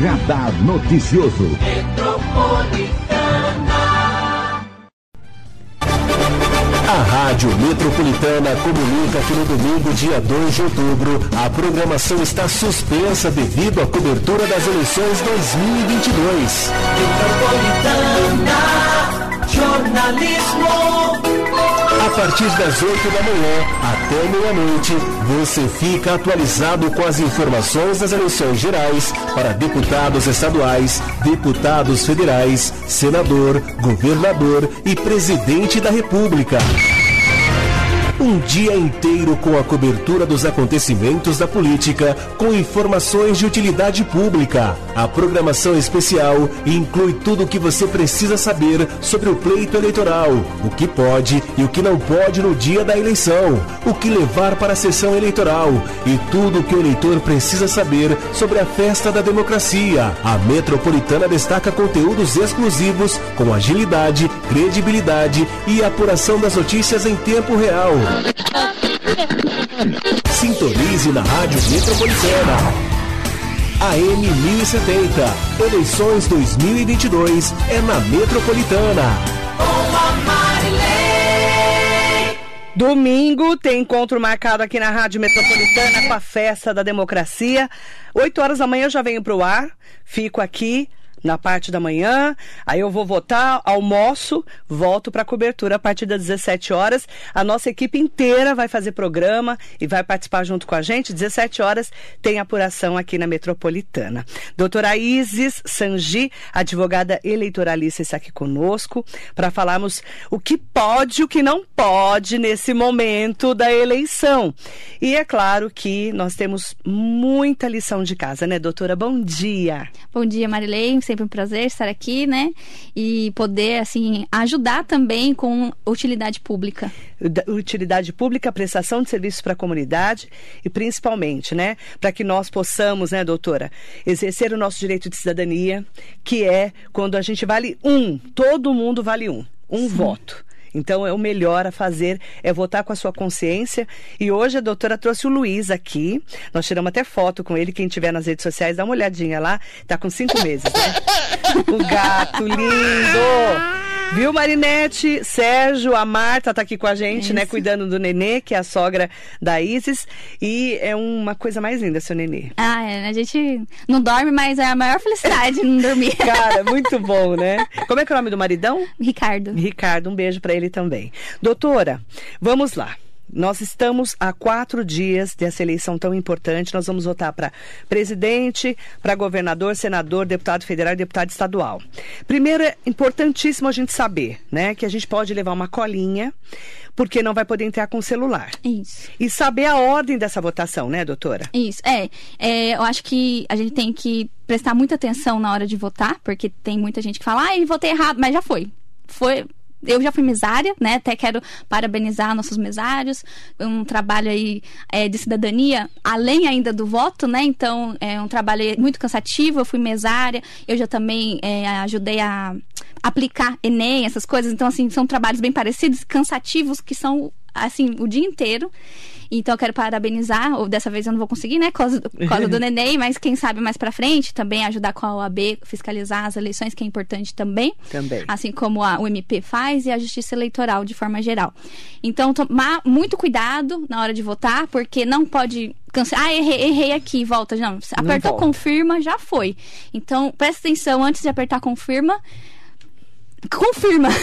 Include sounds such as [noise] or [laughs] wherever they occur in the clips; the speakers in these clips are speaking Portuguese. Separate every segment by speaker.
Speaker 1: Radar Noticioso.
Speaker 2: A Rádio Metropolitana comunica que no domingo, dia 2 de outubro, a programação está suspensa devido à cobertura das eleições 2022.
Speaker 3: Metropolitana, jornalismo.
Speaker 2: A partir das 8 da manhã até meia-noite, você fica atualizado com as informações das eleições gerais para deputados estaduais, deputados federais, senador, governador e presidente da República. Um dia inteiro com a cobertura dos acontecimentos da política, com informações de utilidade pública. A programação especial inclui tudo o que você precisa saber sobre o pleito eleitoral, o que pode e o que não pode no dia da eleição, o que levar para a sessão eleitoral e tudo o que o eleitor precisa saber sobre a festa da democracia. A Metropolitana destaca conteúdos exclusivos com agilidade, credibilidade e apuração das notícias em tempo real. Sintonize na Rádio Metropolitana. AM 1070. Eleições 2022 é na Metropolitana.
Speaker 4: Domingo tem encontro marcado aqui na Rádio Metropolitana com a Festa da Democracia. 8 horas da manhã eu já venho pro ar, fico aqui na parte da manhã, aí eu vou votar, almoço, volto para a cobertura a partir das 17 horas. A nossa equipe inteira vai fazer programa e vai participar junto com a gente. 17 horas tem apuração aqui na Metropolitana. Doutora Isis Sanji, advogada eleitoralista, está aqui conosco para falarmos o que pode e o que não pode nesse momento da eleição. E é claro que nós temos muita lição de casa, né, doutora? Bom dia.
Speaker 5: Bom dia, Marilei sempre um prazer estar aqui, né? E poder, assim, ajudar também com utilidade pública.
Speaker 4: Utilidade pública, prestação de serviços para a comunidade e principalmente, né, para que nós possamos, né, doutora, exercer o nosso direito de cidadania, que é quando a gente vale um, todo mundo vale um, um Sim. voto. Então, é o melhor a fazer é votar com a sua consciência. E hoje a doutora trouxe o Luiz aqui. Nós tiramos até foto com ele. Quem tiver nas redes sociais, dá uma olhadinha lá. Tá com cinco meses, né? [laughs] o gato lindo! Viu, Marinete? Sérgio, a Marta tá aqui com a gente, Isso. né? Cuidando do nenê, que é a sogra da Isis. E é uma coisa mais linda, seu nenê.
Speaker 5: Ah, é. A gente não dorme, mas é a maior felicidade não dormir. [laughs]
Speaker 4: Cara, muito bom, né? Como é que é o nome do maridão?
Speaker 5: Ricardo.
Speaker 4: Ricardo, um beijo para ele também. Doutora, vamos lá. Nós estamos a quatro dias dessa eleição tão importante. Nós vamos votar para presidente, para governador, senador, deputado federal e deputado estadual. Primeiro, é importantíssimo a gente saber, né, que a gente pode levar uma colinha, porque não vai poder entrar com o celular.
Speaker 5: Isso.
Speaker 4: E saber a ordem dessa votação, né, doutora?
Speaker 5: Isso. É, é eu acho que a gente tem que prestar muita atenção na hora de votar, porque tem muita gente que fala, ah, votei errado, mas já foi. Foi, eu já fui mesária, né? Até quero parabenizar nossos mesários. Um trabalho aí é, de cidadania, além ainda do voto, né? Então, é um trabalho muito cansativo. Eu fui mesária, eu já também é, ajudei a aplicar Enem, essas coisas. Então, assim, são trabalhos bem parecidos, cansativos, que são, assim, o dia inteiro. Então eu quero parabenizar, ou dessa vez eu não vou conseguir, né, por causa, do [laughs] neném, mas quem sabe mais para frente também ajudar com a OAB, fiscalizar as eleições, que é importante também.
Speaker 4: Também.
Speaker 5: Assim como a, o MP faz e a Justiça Eleitoral de forma geral. Então, tomar muito cuidado na hora de votar, porque não pode cancelar. Ah, errei, errei aqui, volta. Não, apertou não confirma, já foi. Então, presta atenção antes de apertar confirma confirma. [laughs]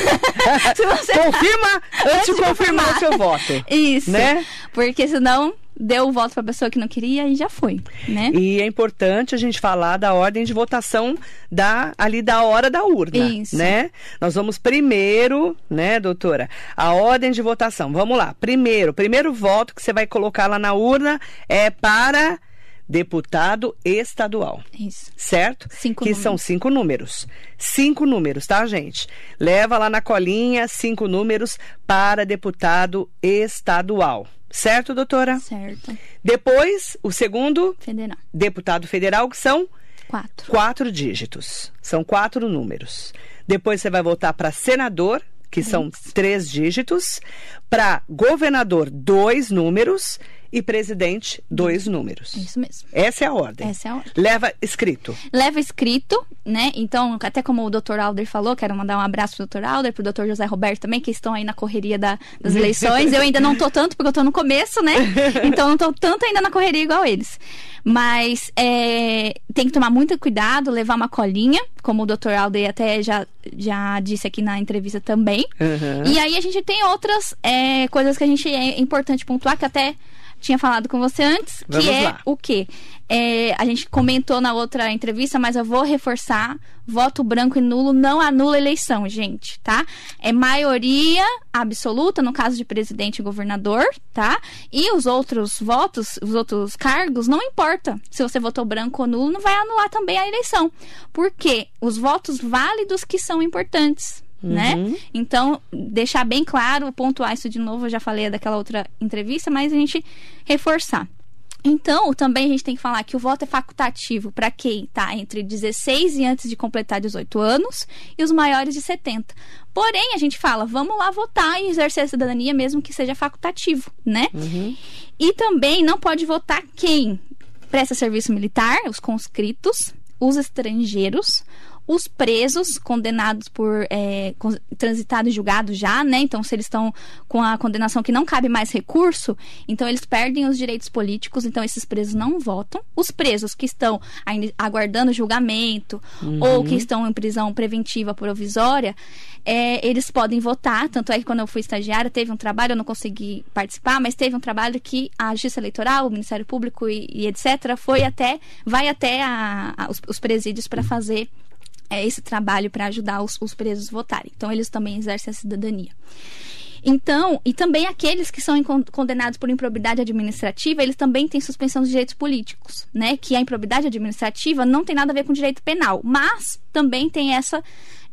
Speaker 4: Confirma antes de confirmar o seu voto.
Speaker 5: Isso.
Speaker 4: Né?
Speaker 5: Porque senão deu o voto para a pessoa que não queria e já foi, né?
Speaker 4: E é importante a gente falar da ordem de votação da ali da hora da urna,
Speaker 5: Isso.
Speaker 4: né? Nós vamos primeiro, né, doutora? A ordem de votação. Vamos lá. Primeiro, primeiro voto que você vai colocar lá na urna é para deputado estadual.
Speaker 5: Isso.
Speaker 4: Certo?
Speaker 5: Cinco
Speaker 4: que
Speaker 5: números.
Speaker 4: são cinco números. Cinco números, tá, gente? Leva lá na colinha cinco números para deputado estadual. Certo, doutora?
Speaker 5: Certo.
Speaker 4: Depois, o segundo,
Speaker 5: Federal.
Speaker 4: deputado federal, que são
Speaker 5: Quatro.
Speaker 4: quatro dígitos. São quatro números. Depois você vai voltar para senador, que são três dígitos. Para governador, dois números. E presidente, dois números.
Speaker 5: Isso mesmo.
Speaker 4: Essa é a ordem.
Speaker 5: Essa é a ordem.
Speaker 4: Leva escrito.
Speaker 5: Leva escrito, né? Então, até como o Dr. Alder falou, quero mandar um abraço pro Dr. Alder, pro Dr. José Roberto também, que estão aí na correria da- das [laughs] eleições. Eu ainda não tô tanto, porque eu tô no começo, né? [laughs] Então, não tô tanto ainda na correria igual eles. Mas é, tem que tomar muito cuidado, levar uma colinha, como o Dr. Alder até já, já disse aqui na entrevista também.
Speaker 4: Uhum.
Speaker 5: E aí a gente tem outras é, coisas que a gente é importante pontuar, que até tinha falado com você antes,
Speaker 4: Vamos
Speaker 5: que é
Speaker 4: lá.
Speaker 5: o quê? É, a gente comentou na outra entrevista, mas eu vou reforçar: voto branco e nulo não anula eleição, gente, tá? É maioria absoluta, no caso de presidente e governador, tá? E os outros votos, os outros cargos, não importa se você votou branco ou nulo, não vai anular também a eleição. Porque os votos válidos que são importantes. Né? Então, deixar bem claro, pontuar isso de novo, eu já falei daquela outra entrevista, mas a gente reforçar. Então, também a gente tem que falar que o voto é facultativo para quem está entre 16 e antes de completar 18 anos e os maiores de 70. Porém, a gente fala, vamos lá votar e exercer a cidadania mesmo que seja facultativo, né? E também não pode votar quem presta serviço militar, os conscritos, os estrangeiros, os presos condenados por é, transitado e julgado já, né? Então, se eles estão com a condenação que não cabe mais recurso, então eles perdem os direitos políticos, então esses presos não votam. Os presos que estão ainda aguardando julgamento ou que estão em prisão preventiva provisória, é, eles podem votar. Tanto é que quando eu fui estagiária, teve um trabalho, eu não consegui participar, mas teve um trabalho que a Justiça Eleitoral, o Ministério Público e, e etc., foi até, vai até a- a- os, os presídios para fazer é, esse trabalho para ajudar os, os presos a votarem. Então, eles também exercem a cidadania. Então, e também aqueles que são condenados por improbidade administrativa, eles também têm suspensão dos direitos políticos, né? Que a improbidade administrativa não tem nada a ver com direito penal, mas também tem essa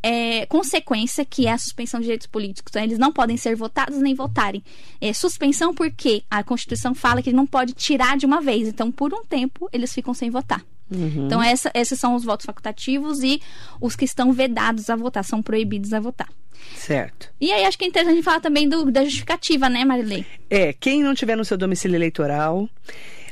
Speaker 5: é, consequência que é a suspensão de direitos políticos. Então, eles não podem ser votados nem votarem. É, suspensão porque a Constituição fala que não pode tirar de uma vez. Então, por um tempo, eles ficam sem votar. Então, essa- esses são os votos facultativos e os que estão vedados a votar, são proibidos a votar.
Speaker 4: Certo.
Speaker 5: E aí, acho que é interessante a gente falar também do- da justificativa, né, Marilei?
Speaker 4: É, quem não tiver no seu domicílio eleitoral,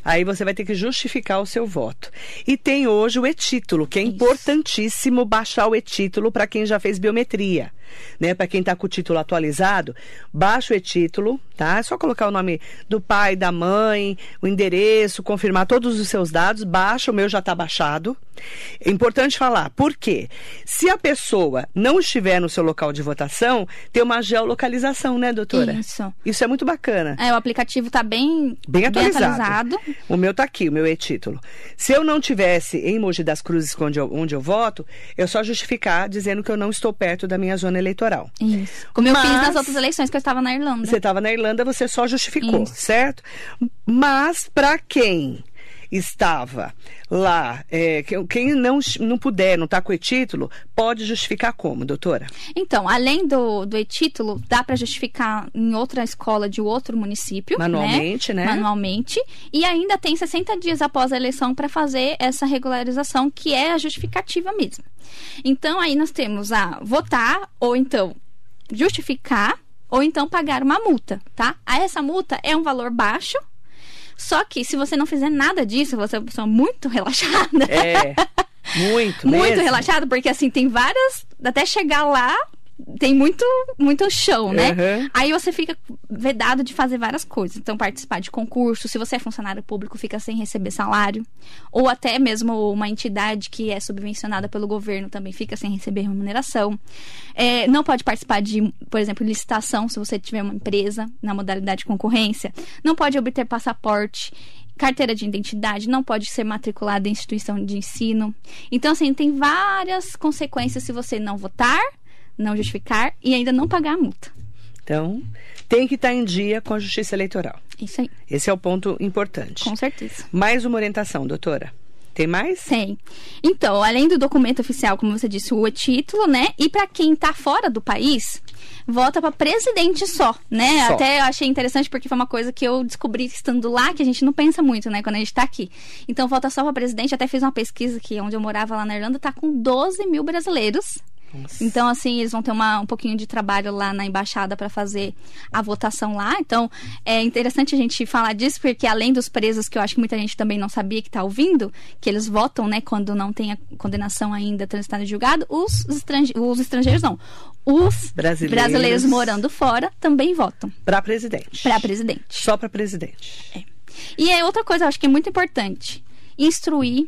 Speaker 4: aí você vai ter que justificar o seu voto. E tem hoje o e-título, que é
Speaker 5: Isso.
Speaker 4: importantíssimo baixar o e-título para quem já fez biometria. Né? Para quem está com o título atualizado, baixa o e-título, tá? É só colocar o nome do pai, da mãe, o endereço, confirmar todos os seus dados, baixa, o meu já está baixado. É importante falar, por quê? Se a pessoa não estiver no seu local de votação, tem uma geolocalização, né, doutora?
Speaker 5: Isso.
Speaker 4: Isso é muito bacana.
Speaker 5: É, o aplicativo tá bem,
Speaker 4: Bem atualizado.
Speaker 5: atualizado.
Speaker 4: O meu tá aqui, o meu e-título. Se eu não tivesse em Mogi das Cruzes, onde eu, onde eu voto, eu só justificar dizendo que eu não estou perto da minha zona eleitoral.
Speaker 5: Isso. Como eu fiz
Speaker 4: Mas-
Speaker 5: nas outras eleições que eu estava na Irlanda.
Speaker 4: Você estava na Irlanda, você só justificou,
Speaker 5: Isso.
Speaker 4: certo? Mas para quem estava lá, é, que- quem não, não puder, não está com o e-título, pode justificar como, doutora?
Speaker 5: Então, além do, do e-título, dá para justificar em outra escola de outro município.
Speaker 4: Manualmente, né?
Speaker 5: Manualmente. E ainda tem 60 dias após a eleição para fazer essa regularização, que é a justificativa mesmo. Então, aí nós temos a votar, ou então justificar, ou então pagar uma multa, tá? Essa multa é um valor baixo. Só que se você não fizer nada disso, você é uma pessoa muito relaxada.
Speaker 4: É, [laughs] muito,
Speaker 5: muito
Speaker 4: mesmo.
Speaker 5: relaxado, porque assim, tem várias. Até chegar lá, tem muito, muito chão, né?
Speaker 4: Uhum.
Speaker 5: Aí você fica vedado de fazer várias coisas. Então, participar de concurso, se você é funcionário público, fica sem receber salário. Ou até mesmo uma entidade que é subvencionada pelo governo também fica sem receber remuneração. É, não pode participar de, por exemplo, licitação, se você tiver uma empresa na modalidade de concorrência. Não pode obter passaporte carteira de identidade, não pode ser matriculado em instituição de ensino. Então, assim, tem várias consequências se você não votar, não justificar e ainda não pagar a multa.
Speaker 4: Então, tem que estar em dia com a justiça eleitoral.
Speaker 5: Isso aí,
Speaker 4: Esse é o ponto importante.
Speaker 5: com certeza.
Speaker 4: Mais uma orientação, doutora. Tem mais?
Speaker 5: Tem. Então, além do documento oficial, como você disse, o título, né? E para quem tá fora do país, vota para presidente só, né?
Speaker 4: Só.
Speaker 5: Até eu achei interessante porque foi uma coisa que eu descobri estando lá, que a gente não pensa muito, né, quando a gente tá aqui. Então, vota só para presidente. Até fiz uma pesquisa que onde eu morava lá na Irlanda, tá com 12 mil brasileiros Então, assim, eles vão ter uma, um pouquinho de trabalho lá na embaixada para fazer a votação lá. Então, é interessante a gente falar disso, porque além dos presos, que eu acho que muita gente também não sabia que está ouvindo, que eles votam, né, quando não tem a condenação ainda transitada em julgado, os, estrange os estrangeiros não. Os
Speaker 4: Brasileiros.
Speaker 5: brasileiros morando fora também votam
Speaker 4: Para presidente.
Speaker 5: para presidente.
Speaker 4: Só para presidente.
Speaker 5: É. E é outra coisa, eu acho que é muito importante. Instruir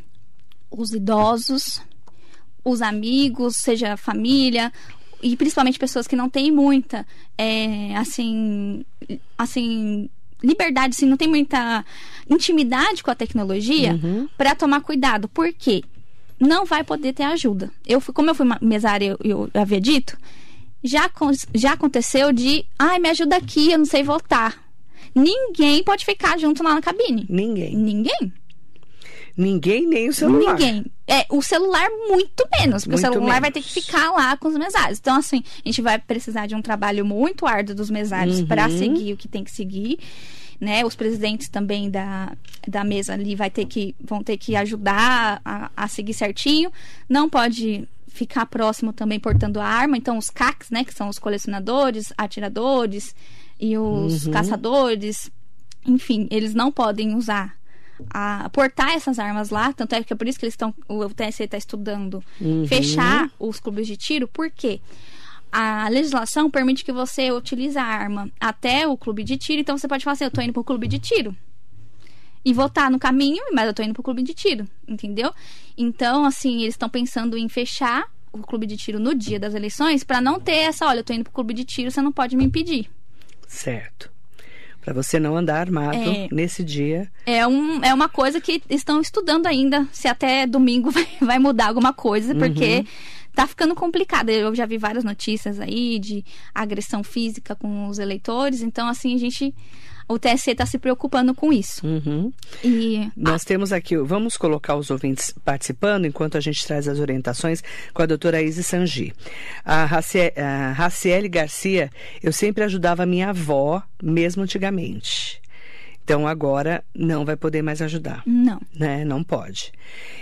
Speaker 5: os idosos, os amigos, seja a família, e principalmente pessoas que não têm muita, é, assim, assim, liberdade, assim, não tem muita intimidade com a tecnologia, para tomar cuidado. Por quê? Não vai poder ter ajuda. Eu fui, como eu fui mesária, eu, eu havia dito, já, já aconteceu de, ai, me ajuda aqui, eu não sei votar. Ninguém pode ficar junto lá na cabine.
Speaker 4: Ninguém.
Speaker 5: Ninguém.
Speaker 4: Ninguém, nem o celular.
Speaker 5: Ninguém. É, o celular muito menos, porque
Speaker 4: Muito
Speaker 5: o celular vai ter
Speaker 4: menos.
Speaker 5: que ficar lá com os mesários. Então, assim, a gente vai precisar de um trabalho muito árduo dos mesários
Speaker 4: Uhum.
Speaker 5: para seguir o que tem que seguir. Né? Os presidentes também da, da mesa ali vai ter que, vão ter que ajudar a, a seguir certinho. Não pode ficar próximo também portando a arma. Então, os CACs, né, que são os colecionadores, atiradores e os
Speaker 4: Uhum.
Speaker 5: caçadores, enfim, eles não podem usar a portar essas armas lá, tanto é que é por isso que eles estão o TSE está estudando
Speaker 4: Uhum.
Speaker 5: fechar os clubes de tiro, por quê? A legislação permite que você utilize a arma até o clube de tiro, então você pode falar assim, eu tô indo pro clube de tiro. E votar no caminho, mas eu tô indo pro clube de tiro, entendeu? Então, assim, eles estão pensando em fechar o clube de tiro no dia das eleições para não ter essa, olha, eu tô indo pro clube de tiro, você não pode me impedir.
Speaker 4: Certo. Para você não andar armado
Speaker 5: É.
Speaker 4: nesse dia.
Speaker 5: É, um, é uma coisa que estão estudando ainda, se até domingo [laughs] vai, vai mudar alguma coisa, porque tá ficando complicado. Eu já vi várias notícias aí de agressão física com os eleitores, então assim, a gente. O TSE está se preocupando com isso.
Speaker 4: Uhum.
Speaker 5: E
Speaker 4: Nós temos aqui, vamos colocar os ouvintes participando enquanto a gente traz as orientações com a doutora Isis Sangi. A Racie- a Raciele Garcia, eu sempre ajudava a minha avó, mesmo antigamente. Então agora não vai poder mais ajudar.
Speaker 5: não.
Speaker 4: né? Não pode.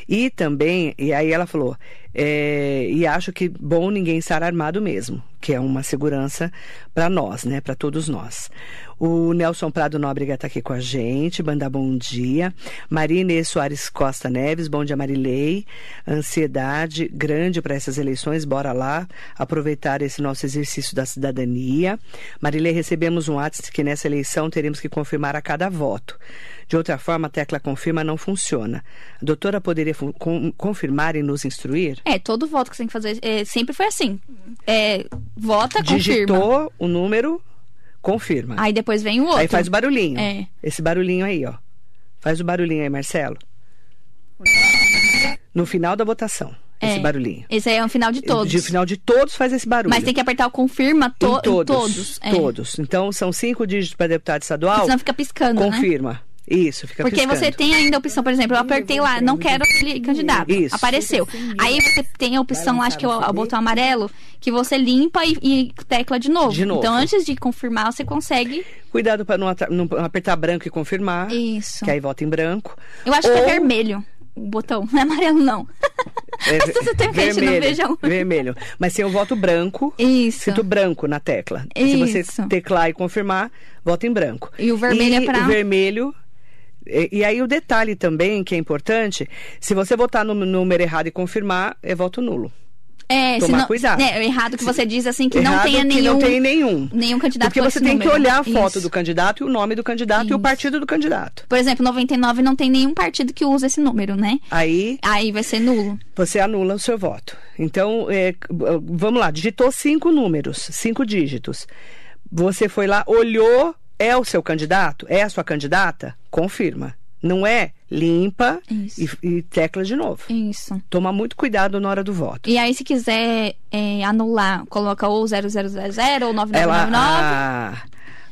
Speaker 4: E também, e aí ela falou, é, e acho que bom ninguém estar armado mesmo, que é uma segurança para nós, né? Para todos nós. O Nelson Prado Nóbrega está aqui com a gente, mandar bom dia. Maria Inês Soares Costa Neves, bom dia Marilei. Ansiedade grande para essas eleições, bora lá aproveitar esse nosso exercício da cidadania. Marilei, recebemos um WhatsApp que nessa eleição teremos que confirmar a cada voto. De outra forma, a tecla confirma não funciona. A doutora poderia con- confirmar e nos instruir?
Speaker 5: É, todo voto que você tem que fazer é, sempre foi assim. É, vota, confirma.
Speaker 4: Digitou o número, confirma.
Speaker 5: Aí depois vem o outro.
Speaker 4: Aí faz o barulhinho.
Speaker 5: É.
Speaker 4: Esse barulhinho aí, ó. Faz o barulhinho aí, Marcelo. No final da votação, esse
Speaker 5: É.
Speaker 4: barulhinho.
Speaker 5: Esse aí é o final de todos.
Speaker 4: De final de todos faz esse barulho.
Speaker 5: Mas tem que apertar o confirma to
Speaker 4: Em
Speaker 5: em
Speaker 4: todos.
Speaker 5: todos. é.
Speaker 4: Todos. Então, são cinco dígitos para deputado estadual.
Speaker 5: Senão fica piscando, né?
Speaker 4: Isso, fica
Speaker 5: Porque
Speaker 4: piscando.
Speaker 5: você tem ainda a opção, por exemplo, eu apertei lá, não quero aquele candidato.
Speaker 4: Isso.
Speaker 5: Apareceu. Aí você tem a opção lá, acho que é o, o botão amarelo, que você limpa e, e tecla de novo.
Speaker 4: De novo.
Speaker 5: Então, antes de confirmar, você consegue.
Speaker 4: Cuidado para não, não apertar branco e confirmar.
Speaker 5: Isso.
Speaker 4: Que aí vota em branco.
Speaker 5: Eu acho que é
Speaker 4: Ou-
Speaker 5: vermelho o botão, não é amarelo, não. [laughs]
Speaker 4: É, [laughs]
Speaker 5: Se você tem peixe, não
Speaker 4: vermelho,
Speaker 5: veja um.
Speaker 4: Vermelho. Mas tem o voto branco.
Speaker 5: Isso.
Speaker 4: Escrito branco na tecla. Se você
Speaker 5: Isso.
Speaker 4: teclar e confirmar, vota em branco.
Speaker 5: E o vermelho
Speaker 4: E
Speaker 5: é pra-
Speaker 4: O vermelho. E, e aí o detalhe também, que é importante, se você votar no número errado e confirmar, é voto nulo.
Speaker 5: É,
Speaker 4: Tomar
Speaker 5: senão-
Speaker 4: cuidado.
Speaker 5: É, errado que você diz assim que não tenha
Speaker 4: que
Speaker 5: nenhum.
Speaker 4: não tem nenhum.
Speaker 5: nenhum candidato
Speaker 4: Porque você tem que
Speaker 5: número.
Speaker 4: olhar a foto
Speaker 5: Isso.
Speaker 4: do candidato e o nome do candidato e o
Speaker 5: Isso.
Speaker 4: partido do candidato.
Speaker 5: Por exemplo, 99 não tem nenhum partido que usa esse número, né?
Speaker 4: Aí
Speaker 5: Aí vai ser nulo.
Speaker 4: você anula o seu voto. Então, é, vamos lá, digitou cinco números, cinco dígitos. Você foi lá, olhou, é o seu candidato? É a sua candidata? Confirma. Não é? Limpa e, e tecla de novo.
Speaker 5: Isso.
Speaker 4: Toma muito cuidado na hora do voto.
Speaker 5: E aí, se quiser é, anular, coloca ou 0000 ou 9999.
Speaker 4: Ela, a,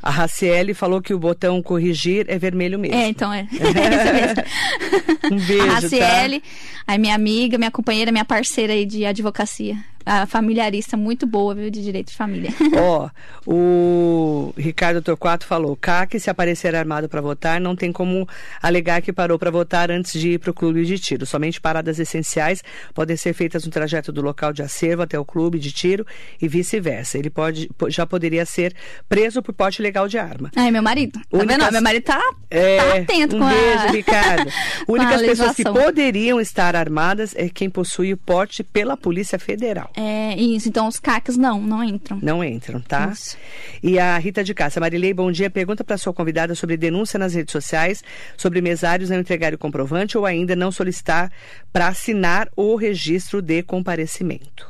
Speaker 4: a Raciele falou que o botão corrigir é vermelho mesmo.
Speaker 5: É, então é. [laughs] é. [laughs]
Speaker 4: Um beijo,
Speaker 5: A Raciele, aí minha amiga, minha companheira, minha parceira aí de advocacia. A familiarista muito boa, viu, de direito de família. [laughs]
Speaker 4: Ó, o Ricardo Torquato falou: CAC, se aparecer armado para votar, não tem como alegar que parou para votar antes de ir para o clube de tiro. Somente paradas essenciais podem ser feitas no trajeto do local de acervo até o clube de tiro e vice-versa. Ele pode, po- já poderia ser preso por porte ilegal de arma.
Speaker 5: Ai, meu marido. Tá
Speaker 4: Únicas-
Speaker 5: vendo? Meu marido tá,
Speaker 4: É,
Speaker 5: tá atento
Speaker 4: um
Speaker 5: com
Speaker 4: beijo, [laughs]
Speaker 5: a...
Speaker 4: Ricardo. Únicas pessoas que poderiam estar armadas é quem possui o porte pela Polícia Federal.
Speaker 5: É, isso. Então, os CACs não, não entram.
Speaker 4: Não entram, tá?
Speaker 5: Isso.
Speaker 4: E a Rita de Cássia, Marilei, bom dia. Pergunta para sua convidada sobre denúncia nas redes sociais sobre mesários não entregarem o comprovante ou ainda não solicitar para assinar o registro de comparecimento.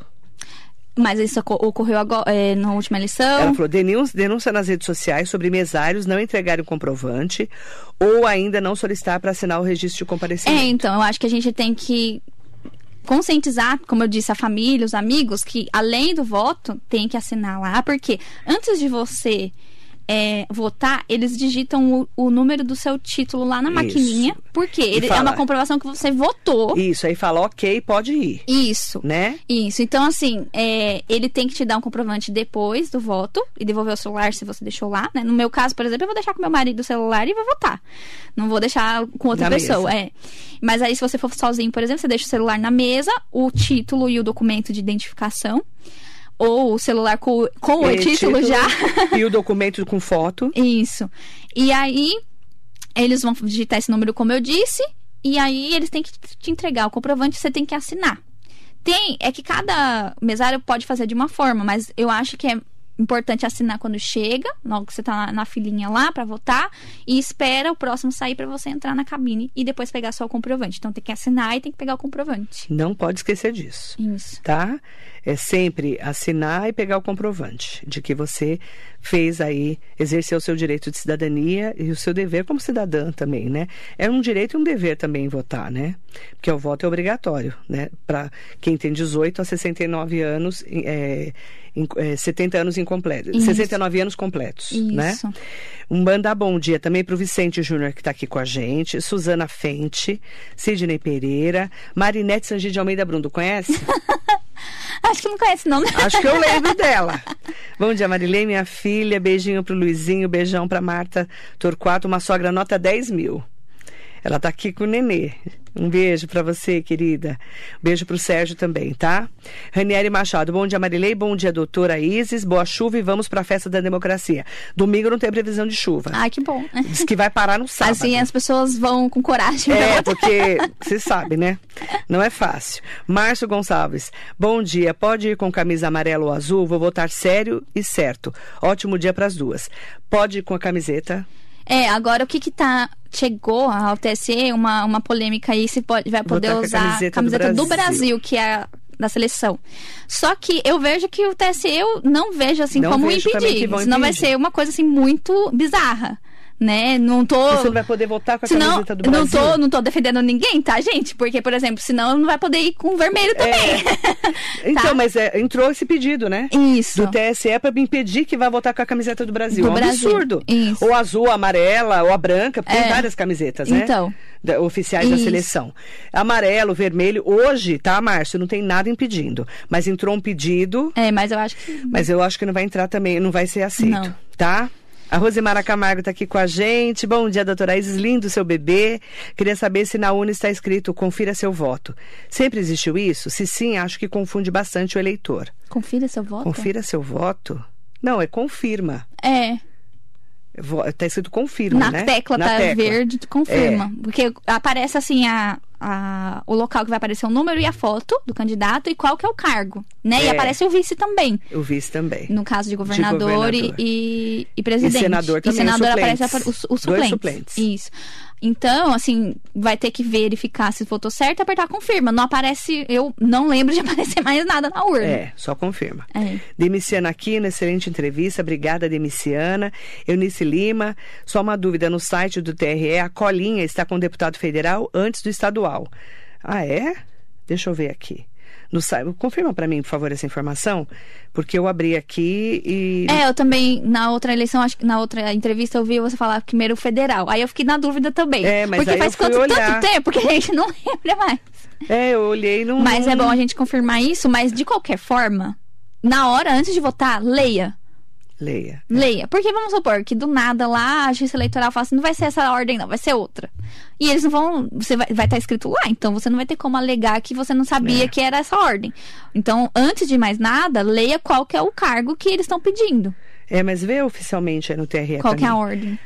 Speaker 5: Mas isso oco- ocorreu agora, é, na última eleição.
Speaker 4: Ela falou: denúncia, denúncia nas redes sociais sobre mesários não entregarem o comprovante ou ainda não solicitar para assinar o registro de
Speaker 5: É,
Speaker 4: comparecimento.
Speaker 5: então, eu acho que a gente tem que conscientizar, como eu disse, a família, os amigos, que além do voto, tem que assinar lá, porque antes de você é, votar, eles digitam o, o número do seu título lá na
Speaker 4: Isso.
Speaker 5: maquininha, porque ele, é
Speaker 4: fala-
Speaker 5: uma comprovação que você votou.
Speaker 4: Isso, aí fala: ok, pode ir.
Speaker 5: Isso.
Speaker 4: Né?
Speaker 5: Isso. Então, assim, é, ele tem que te dar um comprovante depois do voto e devolver o celular se você deixou lá. Né? No meu caso, por exemplo, eu vou deixar com meu marido o celular e vou votar. Não vou deixar com outra
Speaker 4: Na
Speaker 5: pessoa. É. Mas aí, se você for sozinho, por exemplo, você deixa o celular na mesa, o título e o documento de identificação. Ou o celular com, com o
Speaker 4: E
Speaker 5: título, já. [laughs]
Speaker 4: E o [laughs] documento com foto.
Speaker 5: Isso. E aí, eles vão digitar esse número, como eu disse, e aí eles têm que te entregar o comprovante, você tem que assinar. Tem, é que cada mesário pode fazer de uma forma, mas eu acho que é importante assinar quando chega, logo que você tá na, na filinha lá pra votar, e espera o próximo sair pra você entrar na cabine e depois pegar só o comprovante. Então tem que assinar e tem que pegar o comprovante.
Speaker 4: Não pode esquecer disso.
Speaker 5: Isso.
Speaker 4: tá? É sempre assinar e pegar o comprovante de que você fez aí, exerceu o seu direito de cidadania e o seu dever como cidadã também, né? É um direito e um dever também votar, né? Porque o voto é obrigatório, né? Para quem tem 18 a 69 anos, é, em- é, 70 anos incompletos,
Speaker 5: Isso.
Speaker 4: 69 anos completos, né?
Speaker 5: Isso.
Speaker 4: Um mandar bom dia também para o Vicente Júnior, que está aqui com a gente, Suzana Fente, Sidney Pereira, Marinete Sangi de Almeida Bruno, conhece? [laughs]
Speaker 5: Acho que não conhece, não, né?
Speaker 4: Acho que eu lembro [laughs] dela. Bom dia, Marilei, minha filha. Beijinho pro Luizinho, beijão pra Marta Torquato, uma sogra nota 10 mil. Ela tá aqui com o Nenê. Um beijo pra você, querida. Beijo pro Sérgio também, tá? Ranieri Machado, bom dia, Marilei. Bom dia, doutora Isis. Boa chuva e vamos pra festa da democracia. Domingo não tem previsão de chuva.
Speaker 5: Ai, que bom.
Speaker 4: Diz que vai parar no [laughs] sábado.
Speaker 5: Assim as pessoas vão com coragem.
Speaker 4: É,
Speaker 5: votar.
Speaker 4: porque [laughs] você sabe, né? Não é fácil. Márcio Gonçalves, bom dia. Pode ir com camisa amarela ou azul? Vou votar sério e certo. Ótimo dia para as duas. Pode ir com a camiseta?
Speaker 5: É, agora o que que tá... Chegou ao TSE uma, uma polêmica aí se pode, vai poder
Speaker 4: Botar
Speaker 5: usar a
Speaker 4: camiseta
Speaker 5: camiseta,
Speaker 4: do
Speaker 5: do,
Speaker 4: Brasil.
Speaker 5: Brasil. que é a da seleção. Só que eu vejo que o TSE eu não vejo assim
Speaker 4: Não
Speaker 5: como
Speaker 4: vejo
Speaker 5: impedir. Senão vai
Speaker 4: impedir.
Speaker 5: ser uma coisa assim muito bizarra. Né? Não tô.
Speaker 4: Você não vai poder votar com a
Speaker 5: Senão,
Speaker 4: camiseta do
Speaker 5: não
Speaker 4: Brasil?
Speaker 5: tô, não tô defendendo ninguém, tá, gente? Porque, por exemplo, senão não vai poder ir com vermelho também. [laughs]
Speaker 4: Então,
Speaker 5: Tá?
Speaker 4: mas é, entrou esse pedido, né?
Speaker 5: Isso.
Speaker 4: Do TSE para impedir que vai votar com a camiseta do Brasil.
Speaker 5: Do
Speaker 4: é um
Speaker 5: Brasil.
Speaker 4: absurdo.
Speaker 5: Isso.
Speaker 4: Ou azul, amarela, ou a branca, porque tem
Speaker 5: É.
Speaker 4: várias camisetas, né?
Speaker 5: Então.
Speaker 4: Da- oficiais da
Speaker 5: Isso.
Speaker 4: seleção. Amarelo, vermelho. Hoje, tá, Márcio? Não tem nada impedindo. Mas entrou um pedido.
Speaker 5: É, mas eu acho que.
Speaker 4: Mas eu acho que não vai entrar também, não vai ser aceito,
Speaker 5: Não.
Speaker 4: tá? A Rosemara Camargo está aqui com a gente. Bom dia, doutora Isis. Lindo seu bebê. Queria saber se na UNE está escrito confira seu voto. Sempre existiu isso? Se sim, acho que confunde bastante o eleitor.
Speaker 5: Confira seu voto.
Speaker 4: Confira seu voto? Não, é confirma.
Speaker 5: É.
Speaker 4: Está escrito confirma,
Speaker 5: Na
Speaker 4: né?
Speaker 5: tecla
Speaker 4: Na
Speaker 5: tá
Speaker 4: tecla.
Speaker 5: verde, confirma.
Speaker 4: É.
Speaker 5: Porque aparece assim a, a- o local que vai aparecer o número e a foto do candidato e qual que é o cargo, né? E
Speaker 4: É.
Speaker 5: aparece o vice também.
Speaker 4: Eu vi isso também.
Speaker 5: No caso de governador,
Speaker 4: governador.
Speaker 5: E, e, e presidente.
Speaker 4: E senador também,
Speaker 5: E senador
Speaker 4: os
Speaker 5: aparece os, os
Speaker 4: Dois
Speaker 5: suplentes.
Speaker 4: suplentes.
Speaker 5: Isso. Então, assim, vai ter que verificar se votou certo e apertar confirma. Não aparece, eu não lembro de [laughs] aparecer mais nada na urna.
Speaker 4: É, só confirma.
Speaker 5: É.
Speaker 4: Demiciana aqui, na excelente entrevista. Obrigada, Demiciana. Eunice Lima. Só uma dúvida: no site do TRE, a colinha está com o deputado federal antes do estadual. Ah, é? Deixa eu ver aqui. No site, confirma para mim, por favor, essa informação, porque eu abri aqui e.
Speaker 5: É, eu também, na outra eleição, acho que na outra entrevista eu vi você falar primeiro federal. Aí eu fiquei na dúvida também.
Speaker 4: É, mas
Speaker 5: Porque faz quanto tanto tempo que a gente não [laughs] lembra mais.
Speaker 4: É, eu olhei no.
Speaker 5: Mas é bom a gente confirmar isso, mas de qualquer forma, na hora, antes de votar, leia.
Speaker 4: Leia.
Speaker 5: Leia. Porque vamos supor que do nada lá a justiça eleitoral fala assim: não vai ser essa ordem, não, vai ser outra. E eles não vão. Você vai estar escrito lá, então você não vai ter como alegar que você não sabia
Speaker 4: É.
Speaker 5: que era essa ordem. Então, antes de mais nada, leia qual que é o cargo que eles estão pedindo.
Speaker 4: É, mas vê oficialmente no TRE.
Speaker 5: Qual que é a ordem.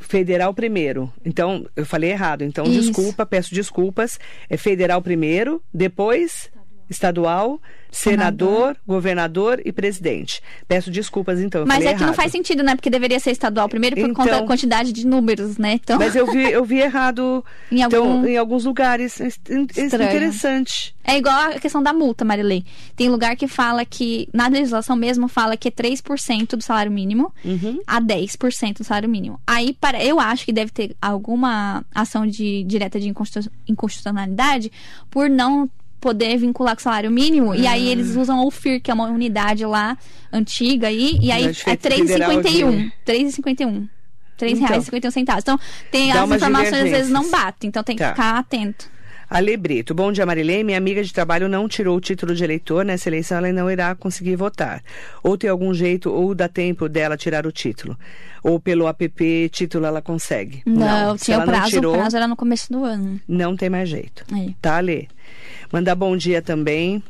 Speaker 4: Federal primeiro. Então, eu falei errado. Então,
Speaker 5: Isso.
Speaker 4: desculpa, peço desculpas. É federal primeiro, depois estadual, senador, governador e presidente. Peço desculpas, então.
Speaker 5: Mas é que não
Speaker 4: errado.
Speaker 5: faz sentido, né? Porque deveria ser estadual primeiro por conta
Speaker 4: Então-
Speaker 5: da quantidade de números, né? Então,
Speaker 4: Mas eu vi, eu vi errado [laughs]
Speaker 5: Em
Speaker 4: então,
Speaker 5: algum-
Speaker 4: em alguns lugares. É
Speaker 5: Estranho.
Speaker 4: interessante.
Speaker 5: É igual a questão da multa, Marilei. Tem lugar que fala que, na legislação mesmo, fala que é 3% do salário mínimo
Speaker 4: Uhum.
Speaker 5: a 10% do salário mínimo. Aí, para, eu acho que deve ter alguma ação de direta de inconstitu- inconstitucionalidade por não poder vincular com o salário mínimo. E aí, eles usam o FIR, que é uma unidade lá, antiga aí. E aí, é
Speaker 4: feito federal
Speaker 5: 3,51.
Speaker 4: de-
Speaker 5: 3,51. R$
Speaker 4: Então.
Speaker 5: 3,51 Então, tem as informações às vezes não batem. Então, tem que
Speaker 4: Tá.
Speaker 5: ficar atento.
Speaker 4: Ale Brito, bom dia Marilene. Minha amiga de trabalho não tirou o título de eleitor. Nessa eleição ela não irá conseguir votar. Ou tem algum jeito, ou dá tempo dela tirar o título. Ou pelo app título ela consegue.
Speaker 5: Não,
Speaker 4: se
Speaker 5: tinha
Speaker 4: ela
Speaker 5: o prazo,
Speaker 4: não tirou,
Speaker 5: o prazo era no começo do ano.
Speaker 4: não tem mais jeito.
Speaker 5: É.
Speaker 4: Tá, Ale? Mandar bom dia também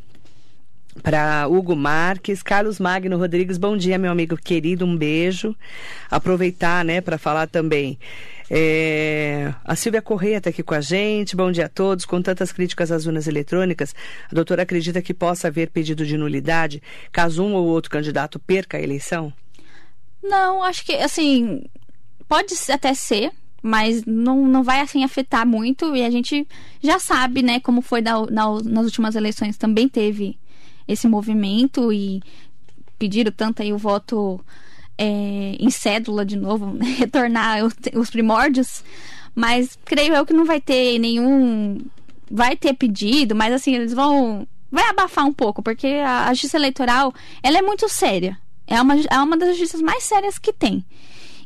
Speaker 4: para Hugo Marques, Carlos Magno Rodrigues, bom dia, meu amigo querido, um beijo. Aproveitar, né, para falar também. É, a Silvia Correia está aqui com a gente. Bom dia a todos. Com tantas críticas às urnas eletrônicas, a doutora acredita que possa haver pedido de nulidade caso um ou outro candidato perca a eleição?
Speaker 5: Não, acho que, assim, pode até ser, mas não, não vai, assim, afetar muito. E a gente já sabe, né, como foi na- nas últimas eleições. Também teve esse movimento e pediram tanto aí o voto é, em cédula de novo, [laughs] né, retornar os primórdios. Mas creio eu que não vai ter nenhum. Vai ter pedido, mas assim, eles vão. Vai abafar um pouco, porque a, a justiça eleitoral ela é muito séria. É uma, é uma das justiças mais sérias que tem.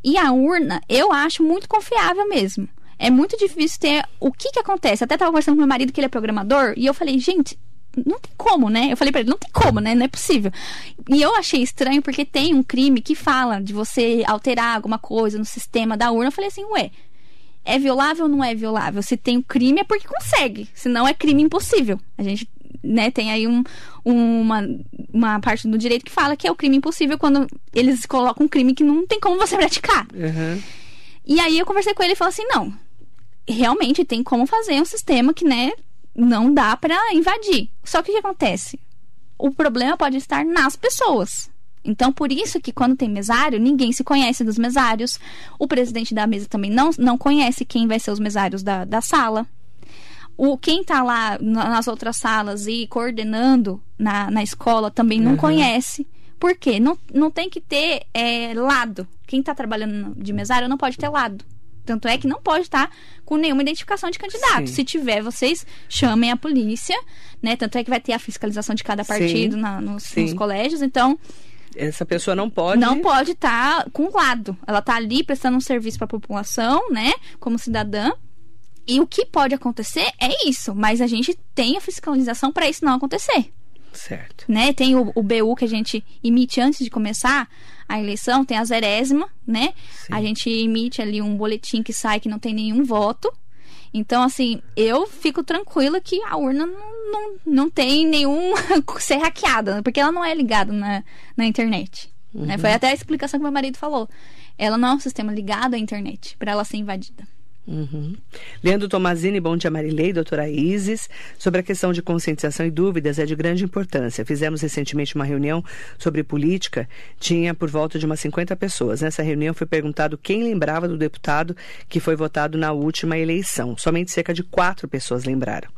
Speaker 5: E a urna, eu acho muito confiável mesmo. É muito difícil ter. O que que acontece? Até tava conversando com meu marido, que ele é programador, e eu falei, gente, não tem como, né? Eu falei pra ele, não tem como, né? Não é possível. E eu achei estranho porque tem um crime que fala de você alterar alguma coisa no sistema da urna. Eu falei assim, ué, é violável ou não é violável? Se tem o crime é porque consegue, senão é crime impossível. A gente né, tem aí um, uma, uma parte do direito que fala que é o crime impossível quando eles colocam um crime que não tem como você praticar.
Speaker 4: Uhum.
Speaker 5: E aí eu conversei com ele e falei assim, não, realmente tem como fazer um sistema que, né, não dá pra invadir. Só que o que acontece? O problema pode estar nas pessoas. Então, por isso que quando tem mesário, ninguém se conhece dos mesários. O presidente da mesa também não, não conhece quem vai ser os mesários da, da sala. O, quem tá lá na- nas outras salas e coordenando na, na escola também não conhece. Por quê? Não, não tem que ter é, lado. Quem tá trabalhando de mesário não pode ter lado. Tanto é que não pode estar com nenhuma identificação de candidato.
Speaker 4: Sim.
Speaker 5: Se tiver, vocês chamem a polícia, né? Tanto é que vai ter a fiscalização de cada partido na- nos, nos colégios. Então,
Speaker 4: Essa pessoa não pode.
Speaker 5: não pode estar com lado. Ela tá ali prestando um serviço para a população, né? Como cidadã. E o que pode acontecer é isso, mas a gente tem a fiscalização para isso não acontecer,
Speaker 4: Certo.
Speaker 5: né? Tem o, o BU que a gente emite antes de começar a eleição, tem a zerésima, né?
Speaker 4: Sim.
Speaker 5: A gente emite ali um boletim que sai que não tem nenhum voto. Então, assim, eu fico tranquila que a urna não, não, não tem nenhum [laughs] ser hackeada, porque ela não é ligada na, na internet. né? Foi até a explicação que meu marido falou. Ela não é um sistema ligado à internet para ela ser invadida.
Speaker 4: Uhum. Leandro Tomazini, bom dia Marilei, doutora Isis. Sobre a questão de conscientização e dúvidas é de grande importância. Fizemos recentemente uma reunião sobre política, tinha por volta de umas 50 pessoas. Nessa reunião foi perguntado quem lembrava do deputado que foi votado na última eleição. Somente cerca de quatro pessoas lembraram.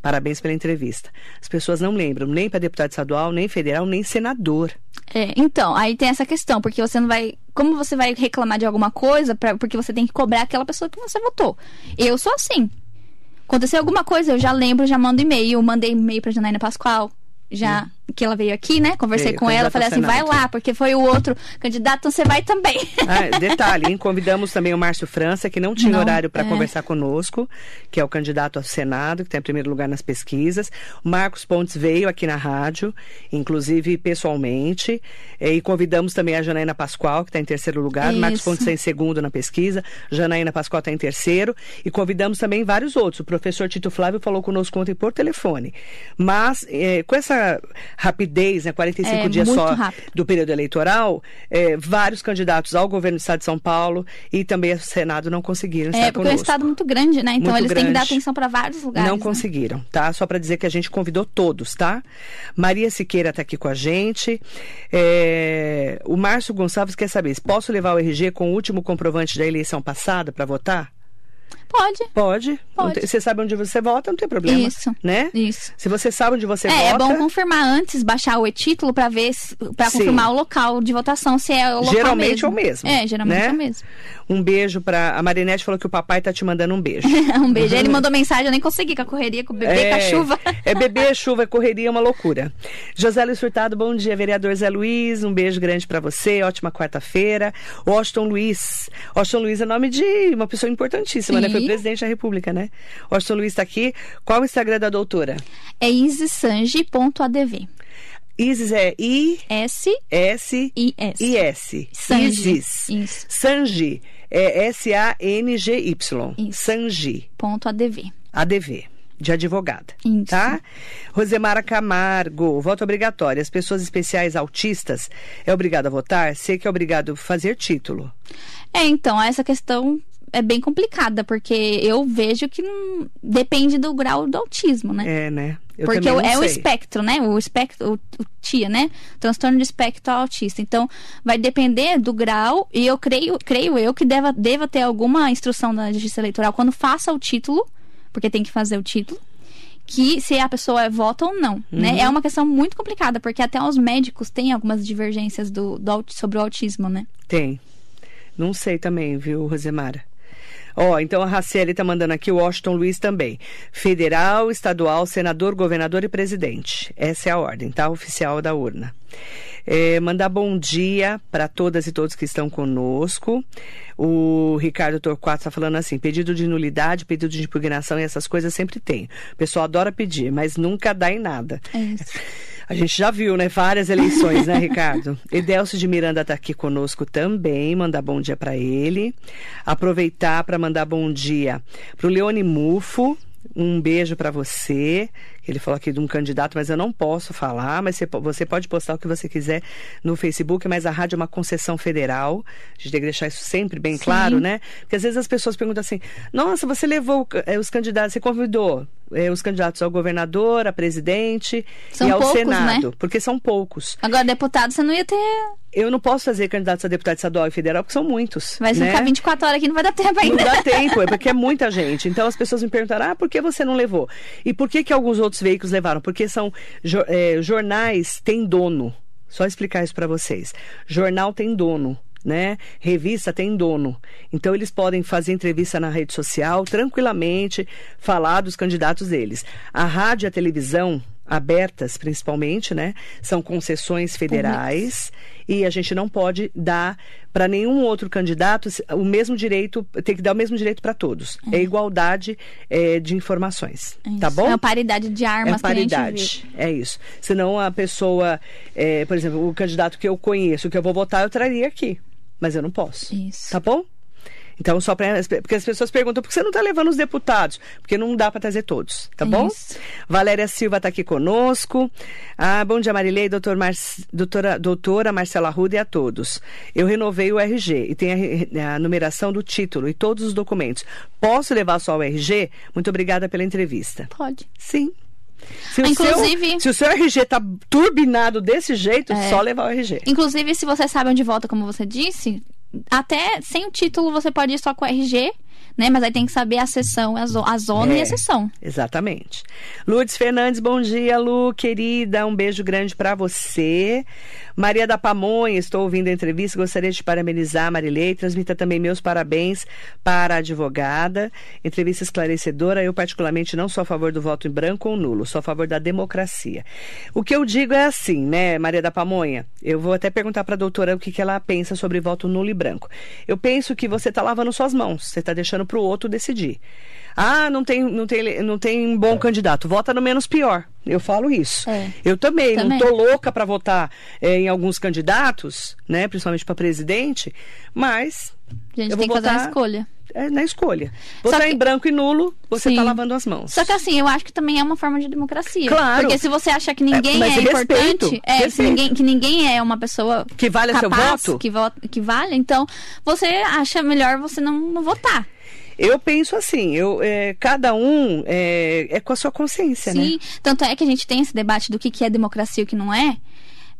Speaker 4: Parabéns pela entrevista. As pessoas não lembram nem para deputado estadual, nem federal, nem senador.
Speaker 5: É, então, aí tem essa questão, porque você não vai. Como você vai reclamar de alguma coisa, pra, porque você tem que cobrar aquela pessoa que você votou? Eu sou assim. Aconteceu alguma coisa, eu já lembro, já mando e-mail. Mandei e-mail pra Janaína Pascoal. Já que ela veio aqui, né? Conversei com ela,
Speaker 4: candidata
Speaker 5: falei assim, vai lá, porque foi o outro candidato, então você vai também.
Speaker 4: Ah, detalhe, hein? convidamos também o Márcio França, que não tinha
Speaker 5: Não,
Speaker 4: horário para
Speaker 5: é.
Speaker 4: conversar conosco, que é o candidato ao Senado, que está em primeiro lugar nas pesquisas. O Marcos Pontes veio aqui na rádio, inclusive pessoalmente, eh, e convidamos também a Janaína Pascoal, que está em terceiro lugar. Marcos
Speaker 5: Isso.
Speaker 4: Pontes está em segundo na pesquisa, Janaína Pascoal está em terceiro, e convidamos também vários outros. O professor Tito Flávio falou conosco ontem por telefone. Mas, eh, com essa rapidez, né, 45
Speaker 5: É,
Speaker 4: dias só
Speaker 5: rápido.
Speaker 4: do período eleitoral, eh, vários candidatos ao governo do estado de São Paulo e também ao Senado não conseguiram estar
Speaker 5: É, porque é um
Speaker 4: conosco.
Speaker 5: estado muito grande, né? Então
Speaker 4: Muito
Speaker 5: eles têm que dar
Speaker 4: grande.
Speaker 5: atenção para vários lugares.
Speaker 4: Não
Speaker 5: né?
Speaker 4: conseguiram, tá? Só para dizer que a gente convidou todos, tá? Maria Siqueira está aqui com a gente. É, O Márcio Gonçalves quer saber posso levar o RG com o último comprovante da eleição passada para votar?
Speaker 5: Pode.
Speaker 4: Pode.
Speaker 5: Pode.
Speaker 4: tem- Você sabe onde você vota, não tem problema.
Speaker 5: Isso.
Speaker 4: Né?
Speaker 5: Isso.
Speaker 4: Se você sabe onde você
Speaker 5: É,
Speaker 4: vota.
Speaker 5: é bom confirmar antes, baixar o e-título pra ver, para
Speaker 4: Sim.
Speaker 5: confirmar o local de votação, se é o local
Speaker 4: Geralmente
Speaker 5: mesmo.
Speaker 4: é o mesmo.
Speaker 5: É, geralmente
Speaker 4: né?
Speaker 5: é o mesmo.
Speaker 4: Um beijo para A Marinete falou que o papai tá te mandando um beijo. [laughs]
Speaker 5: um beijo. Ele mandou mensagem, eu nem consegui com a correria, com o bebê, com a chuva.
Speaker 4: É bebê, [laughs] chuva, correria, é uma loucura. José Luiz Furtado, bom dia, vereador Zé Luiz. Um beijo grande pra você, ótima quarta-feira. Washington Luiz. Washington Luiz é nome de uma pessoa importantíssima, né?
Speaker 5: Sim.
Speaker 4: Foi presidente da República, né? Washington Luiz tá aqui. Qual o Instagram da doutora?
Speaker 5: É isisange.adv.
Speaker 4: Isis é I
Speaker 5: S
Speaker 4: S
Speaker 5: I S.
Speaker 4: I S.
Speaker 5: Sanji.
Speaker 4: Isis. Sanji. É S A N G Y. Sanji.
Speaker 5: Ponto ADV.
Speaker 4: ADV, de advogada.
Speaker 5: Isso.
Speaker 4: Tá? Rosemara Camargo, voto obrigatório. As pessoas especiais autistas é obrigado a votar? Sei que é obrigado a fazer título.
Speaker 5: É, então, essa questão é bem complicada, porque eu vejo que não depende do grau do autismo, né?
Speaker 4: É, né? Eu
Speaker 5: Porque o- é o
Speaker 4: sei.
Speaker 5: espectro, né? O espectro, o, o TIA, né? Transtorno de espectro autista. Então, vai depender do grau, e eu creio, creio eu que deva, deva ter alguma instrução da Justiça Eleitoral quando faça o título, porque tem que fazer o título, que se a pessoa vota ou não,
Speaker 4: Uhum.
Speaker 5: né? É uma questão muito complicada, porque até os médicos têm algumas divergências do, do sobre o autismo, né?
Speaker 4: Tem. Não sei também, viu, Rosemara? Ó, então a Raciele tá mandando aqui o Washington Luiz também. Federal, estadual, senador, governador e presidente. Essa é a ordem, tá? Oficial da urna. É, mandar bom dia para todas e todos que estão conosco. O Ricardo Torquato está falando assim: pedido de nulidade, pedido de impugnação e essas coisas sempre tem. O pessoal adora pedir, mas nunca dá em nada.
Speaker 5: É isso.
Speaker 4: A gente já viu, né? Várias eleições, né, Ricardo? [laughs] Edelcio de Miranda está aqui conosco também. Mandar bom dia para ele. Aproveitar para mandar bom dia para o Leone Mufo. Um beijo para você. Ele falou aqui de um candidato, mas eu não posso falar. Mas você, po- você pode postar o que você quiser no Facebook, mas a rádio é uma concessão federal. A gente tem que deixar isso sempre bem
Speaker 5: Sim.
Speaker 4: claro, né? Porque às vezes as pessoas perguntam assim: nossa, você levou eh, os candidatos, você convidou eh, os candidatos ao governador, a presidente
Speaker 5: São
Speaker 4: e ao
Speaker 5: poucos,
Speaker 4: Senado,
Speaker 5: né?
Speaker 4: porque são poucos.
Speaker 5: Agora, deputado, você não ia ter.
Speaker 4: Eu não posso fazer candidatos a deputado estadual e federal, porque são muitos.
Speaker 5: Vai
Speaker 4: né?
Speaker 5: ficar 24 horas aqui, não vai dar tempo
Speaker 4: Não
Speaker 5: ainda.
Speaker 4: dá tempo, é porque é muita gente. Então as pessoas me perguntaram: ah, por que você não levou? E por que, que alguns outros veículos levaram? Porque são eh, jornais têm dono. Só explicar isso para vocês. Jornal tem dono. Né? Revista tem dono. Então eles podem fazer entrevista na rede social tranquilamente, falar dos candidatos deles. A rádio e a televisão abertas, principalmente, né? São concessões federais e a gente não pode dar para nenhum outro candidato o mesmo direito, tem que dar o mesmo direito para todos. É, igualdade é, de informações, tá
Speaker 5: Isso.
Speaker 4: bom?
Speaker 5: É uma paridade de
Speaker 4: É
Speaker 5: armas a gente
Speaker 4: paridade, é isso. Senão a pessoa, é, por exemplo, o candidato que eu conheço, que eu vou votar, eu traria aqui. Mas eu não posso.
Speaker 5: Isso.
Speaker 4: Tá bom? Então, só para. Porque as pessoas perguntam por que você não está levando os deputados? Porque não dá para trazer todos, tá bom?
Speaker 5: Isso.
Speaker 4: Valéria Silva está aqui conosco. Ah, bom dia, Marilei, doutor Mar... doutora, doutora Marcela Ruda e a todos. Eu renovei o RG e tem a, a numeração do título e todos os documentos. Posso levar só o RG? Muito obrigada pela entrevista.
Speaker 5: Pode.
Speaker 4: Sim. Se o,
Speaker 5: Inclusive-
Speaker 4: seu, se o seu RG tá turbinado desse jeito,
Speaker 5: É.
Speaker 4: só levar o RG.
Speaker 5: Inclusive, se você sabe onde volta, como você disse, até sem o título você pode ir só com o RG né? Mas aí tem que saber a sessão, a, zo a zona
Speaker 4: É.
Speaker 5: e a sessão.
Speaker 4: Exatamente. Lourdes Fernandes, bom dia, Lu, querida. Um beijo grande para você. Maria da Pamonha, estou ouvindo a entrevista. Gostaria de parabenizar a Marilei. Transmita também meus parabéns para a advogada. Entrevista esclarecedora. Eu, particularmente, não sou a favor do voto em branco ou nulo, sou a favor da democracia. O que eu digo é assim, né, Maria da Pamonha? Eu vou até perguntar para a doutora o que, que ela pensa sobre voto nulo e branco. Eu penso que você está lavando suas mãos, você está deixando para o outro decidir. Ah, não tem, não tem, não tem bom candidato. Vota no menos pior. Eu falo isso.
Speaker 5: É.
Speaker 4: Eu também,
Speaker 5: Também.
Speaker 4: não tô louca para votar é, em alguns candidatos, né, principalmente para presidente, mas
Speaker 5: A gente
Speaker 4: eu
Speaker 5: tem que fazer uma
Speaker 4: votar
Speaker 5: escolha.
Speaker 4: é, na escolha. Votar
Speaker 5: que-
Speaker 4: em branco e nulo, você
Speaker 5: Sim.
Speaker 4: tá lavando as mãos.
Speaker 5: Só que assim, eu acho que também é uma forma de democracia.
Speaker 4: Claro.
Speaker 5: Porque se você acha que ninguém
Speaker 4: mas
Speaker 5: é,
Speaker 4: respeito,
Speaker 5: importante, é,
Speaker 4: respeito.
Speaker 5: ninguém, que ninguém é uma pessoa
Speaker 4: Que vale seu
Speaker 5: capaz,
Speaker 4: voto?
Speaker 5: Que, vo- que vale, então você acha melhor você não, não votar.
Speaker 4: Eu penso assim, eu, é, cada um é, é com a sua consciência, né?
Speaker 5: Sim, tanto é que a gente tem esse debate do que, que é democracia e o que não é,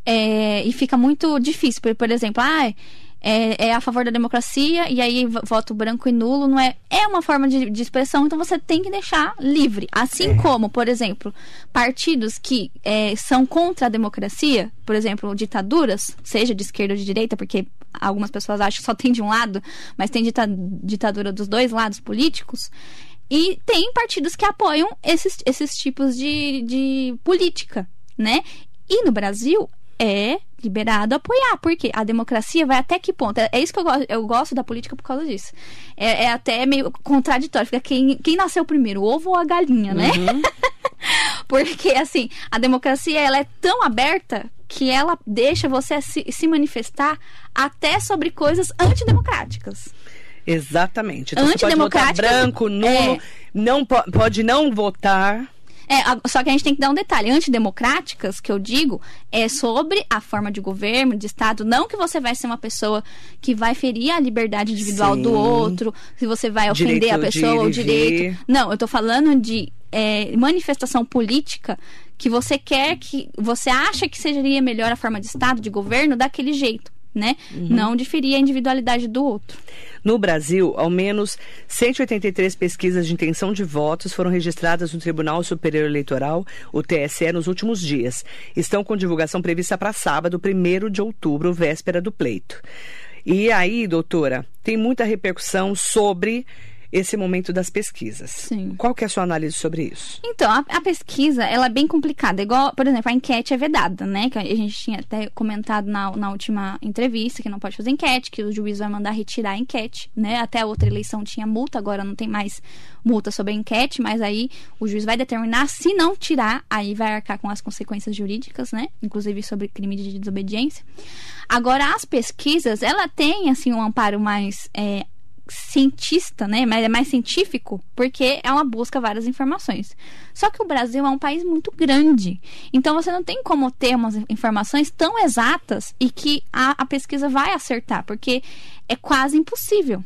Speaker 5: é, e fica muito difícil. Por, por exemplo, ah, é, é a favor da democracia e aí voto branco e nulo não é. É uma forma de, de expressão, então você tem que deixar livre. Assim como, por exemplo, partidos que é, são contra a democracia, por exemplo, ditaduras, seja de esquerda ou de direita, porque algumas pessoas acham que só tem de um lado, mas tem dita- ditadura dos dois lados políticos. E tem partidos que apoiam esses, esses tipos de, de política, né? E no Brasil é liberado apoiar, porque a democracia vai até que ponto? É, é isso que eu gosto, eu gosto da política por causa disso. É, é até meio contraditório, fica quem, quem nasceu primeiro, o ovo ou a galinha, né? [laughs] porque, assim, a democracia ela é tão aberta que ela deixa você se, se manifestar até sobre coisas antidemocráticas.
Speaker 4: Exatamente. Então você pode votar
Speaker 5: Antidemocrática,
Speaker 4: branco, nulo,
Speaker 5: é.
Speaker 4: não po- pode não votar.
Speaker 5: É, só que a gente tem que dar um detalhe. Antidemocráticas, que eu digo, é sobre a forma de governo, de Estado. Não que você vai ser uma pessoa que vai ferir a liberdade individual
Speaker 4: Sim.
Speaker 5: do outro, se você vai ofender
Speaker 4: Direito
Speaker 5: a pessoa
Speaker 4: e
Speaker 5: direito. Não, eu tô falando de é, manifestação política que você quer que. Você acha que seria melhor a forma de Estado, de governo, daquele jeito. Né?
Speaker 4: Uhum.
Speaker 5: Não de ferir a individualidade do outro.
Speaker 4: No Brasil, ao menos 183 pesquisas de intenção de votos foram registradas no Tribunal Superior Eleitoral, o TSE, nos últimos dias. Estão com divulgação prevista para sábado, 1 de outubro, véspera do pleito. E aí, doutora, tem muita repercussão sobre esse momento das pesquisas.
Speaker 5: Sim.
Speaker 4: Qual que é a sua análise sobre isso?
Speaker 5: Então, a, a pesquisa, ela é bem complicada. Igual, por exemplo, a enquete é vedada, né? Que a gente tinha até comentado na, na última entrevista que não pode fazer enquete, que o juiz vai mandar retirar a enquete, né? Até a outra eleição tinha multa, agora não tem mais multa sobre a enquete, mas aí o juiz vai determinar, se não tirar, aí vai arcar com as consequências jurídicas, né? Inclusive sobre crime de desobediência. Agora, as pesquisas, ela tem, assim, um amparo mais... é, cientista, né? Mas é mais científico, porque ela busca várias informações. Só que o Brasil é um país muito grande. Então você não tem como ter umas informações tão exatas e que a, a pesquisa vai acertar, porque é quase impossível.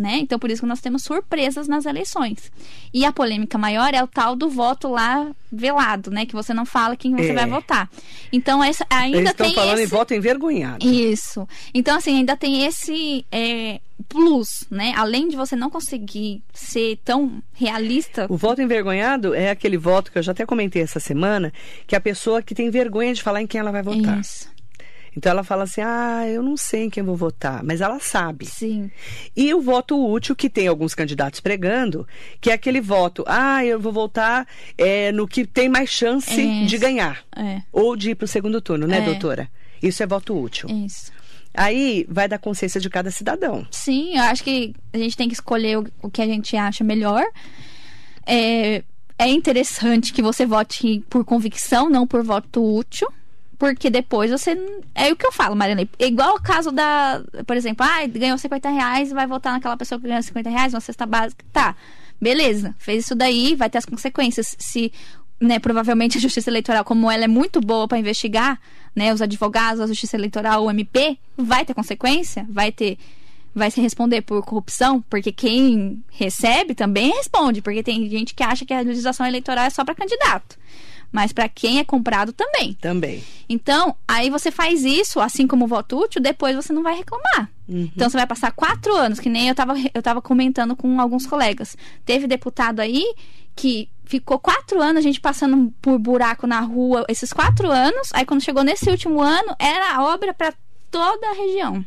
Speaker 5: Né? Então, por isso que nós temos surpresas nas eleições. E a polêmica maior é o tal do voto lá velado, né? Que você não fala quem você
Speaker 4: É.
Speaker 5: vai votar. Então, essa, ainda
Speaker 4: Eles estão
Speaker 5: tem
Speaker 4: falando
Speaker 5: esse...
Speaker 4: em voto envergonhado.
Speaker 5: Isso. Então, assim, ainda tem esse é, plus, né? Além de você não conseguir ser tão realista.
Speaker 4: O voto envergonhado é aquele voto que eu já até comentei essa semana, que é a pessoa que tem vergonha de falar em quem ela vai votar.
Speaker 5: Isso.
Speaker 4: Então ela fala assim: ah, eu não sei em quem vou votar, mas ela sabe.
Speaker 5: Sim.
Speaker 4: E o voto útil, que tem alguns candidatos pregando, que é aquele voto: ah, eu vou votar é, no que tem mais chance
Speaker 5: Isso.
Speaker 4: de ganhar.
Speaker 5: É.
Speaker 4: Ou de ir para o segundo turno, né,
Speaker 5: É.
Speaker 4: doutora? Isso é voto útil.
Speaker 5: Isso.
Speaker 4: Aí vai da consciência de cada cidadão.
Speaker 5: Sim, eu acho que a gente tem que escolher o, o que a gente acha melhor. É, é interessante que você vote por convicção, não por voto útil. Porque depois você. É o que eu falo, Mariana. Igual o caso da. Por exemplo, ah, ganhou 50 reais e vai votar naquela pessoa que ganhou 50 reais, uma cesta básica. Tá, beleza. Fez isso daí, vai ter as consequências. Se. Né, provavelmente a justiça eleitoral, como ela é muito boa para investigar, né, os advogados, a justiça eleitoral, o MP, vai ter consequência, vai ter vai se responder por corrupção, porque quem recebe também responde, porque tem gente que acha que a legislação eleitoral é só para candidato. Mas para quem é comprado também.
Speaker 4: Também.
Speaker 5: Então, aí você faz isso, assim como o voto útil, depois você não vai reclamar.
Speaker 4: Uhum.
Speaker 5: Então, você vai passar quatro anos, que nem eu tava, eu tava comentando com alguns colegas. Teve deputado aí que ficou quatro anos a gente passando por buraco na rua, esses quatro anos. Aí, quando chegou nesse último ano, era a obra para toda a região.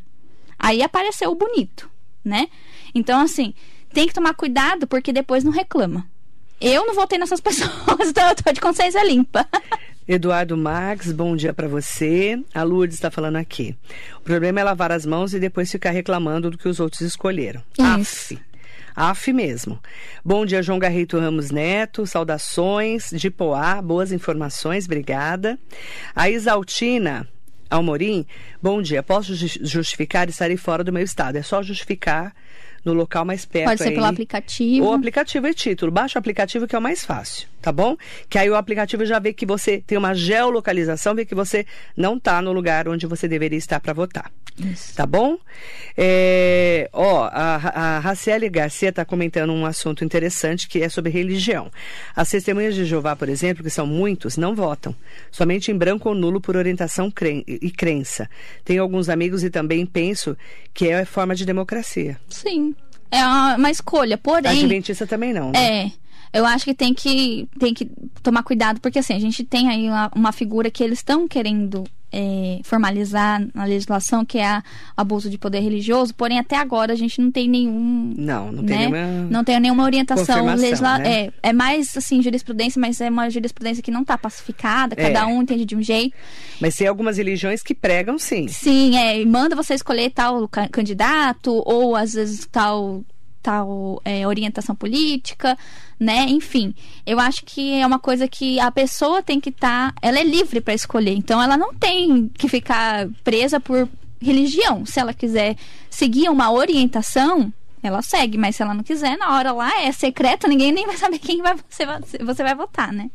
Speaker 5: Aí apareceu o bonito, né? Então, assim, tem que tomar cuidado porque depois não reclama. Eu não votei nessas [laughs] pessoas, então eu tô de consciência limpa.
Speaker 4: Eduardo Max, bom dia para você. A Lourdes está falando aqui. O problema é lavar as mãos e depois ficar reclamando do que os outros escolheram.
Speaker 5: Isso.
Speaker 4: Af. Af mesmo. Bom dia, João Garrito Ramos Neto. Saudações de Poá. Boas informações, obrigada. A Isaltina Almorim, bom dia. Posso ju- justificar estarei fora do meu estado? É só justificar no local mais perto.
Speaker 5: Pode ser
Speaker 4: aí.
Speaker 5: pelo aplicativo.
Speaker 4: O aplicativo e título. Baixa o aplicativo que é o mais fácil, tá bom? Que aí o aplicativo já vê que você tem uma geolocalização, vê que você não está no lugar onde você deveria estar para votar.
Speaker 5: Isso.
Speaker 4: Tá bom? É, ó, a, a Raciele Garcia está comentando um assunto interessante que é sobre religião. As testemunhas de Jeová, por exemplo, que são muitos, não votam. Somente em branco ou nulo por orientação cren- e crença. Tenho alguns amigos e também penso que é forma de democracia.
Speaker 5: Sim. É uma, escolha,
Speaker 4: A
Speaker 5: porém.
Speaker 4: Adventista também não, né?
Speaker 5: É. Eu acho que tem que, tem que tomar cuidado, porque assim, a gente tem aí uma, uma figura que eles estão querendo é, formalizar na legislação, que é a abuso de poder religioso, porém até agora a gente não tem nenhum.
Speaker 4: Não, não tem
Speaker 5: né?
Speaker 4: nenhuma
Speaker 5: Não tem nenhuma orientação legisla...
Speaker 4: né?
Speaker 5: é, é mais assim, jurisprudência, mas é uma jurisprudência que não está pacificada,
Speaker 4: É.
Speaker 5: cada um entende de um jeito.
Speaker 4: Mas tem algumas religiões que pregam sim.
Speaker 5: Sim, é, e manda você escolher tal ca- candidato, ou às vezes tal, tal é, orientação política, né? Enfim, eu acho que é uma coisa que a pessoa tem que estar. ela é livre para escolher, então ela não tem que ficar presa por religião. Se ela quiser seguir uma orientação. Ela segue, mas se ela não quiser, na hora lá é secreto, ninguém nem vai saber quem vai, [laughs] você, você vai votar, né?